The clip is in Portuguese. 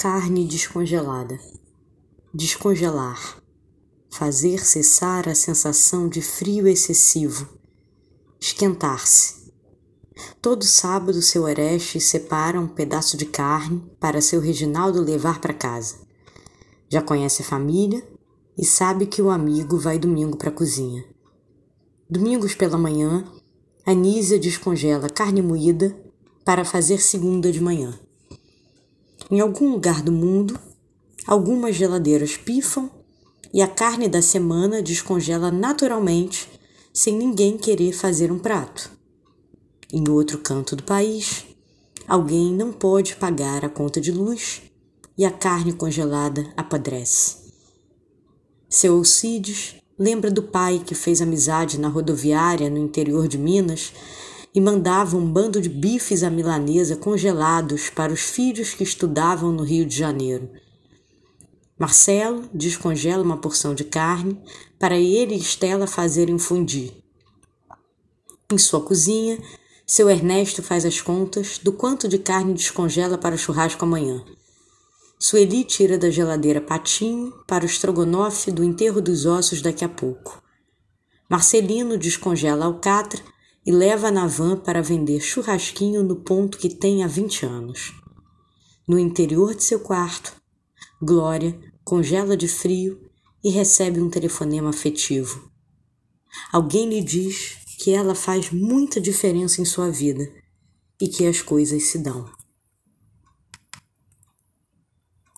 carne descongelada. Descongelar. Fazer cessar a sensação de frio excessivo. Esquentar-se. Todo sábado, seu Oreste separa um pedaço de carne para seu Reginaldo levar para casa. Já conhece a família e sabe que o amigo vai domingo para a cozinha. Domingos pela manhã, Anísia descongela carne moída para fazer segunda de manhã. Em algum lugar do mundo, algumas geladeiras pifam e a carne da semana descongela naturalmente, sem ninguém querer fazer um prato. Em outro canto do país, alguém não pode pagar a conta de luz e a carne congelada apodrece. Seu Alcides lembra do pai que fez amizade na rodoviária no interior de Minas e mandava um bando de bifes à milanesa congelados para os filhos que estudavam no Rio de Janeiro. Marcelo descongela uma porção de carne para ele e Estela fazerem fundir. Em sua cozinha, seu Ernesto faz as contas do quanto de carne descongela para o churrasco amanhã. Sueli tira da geladeira patinho para o estrogonofe do enterro dos ossos daqui a pouco. Marcelino descongela alcatra e leva na van para vender churrasquinho no ponto que tem há 20 anos. No interior de seu quarto, Glória congela de frio e recebe um telefonema afetivo. Alguém lhe diz que ela faz muita diferença em sua vida e que as coisas se dão.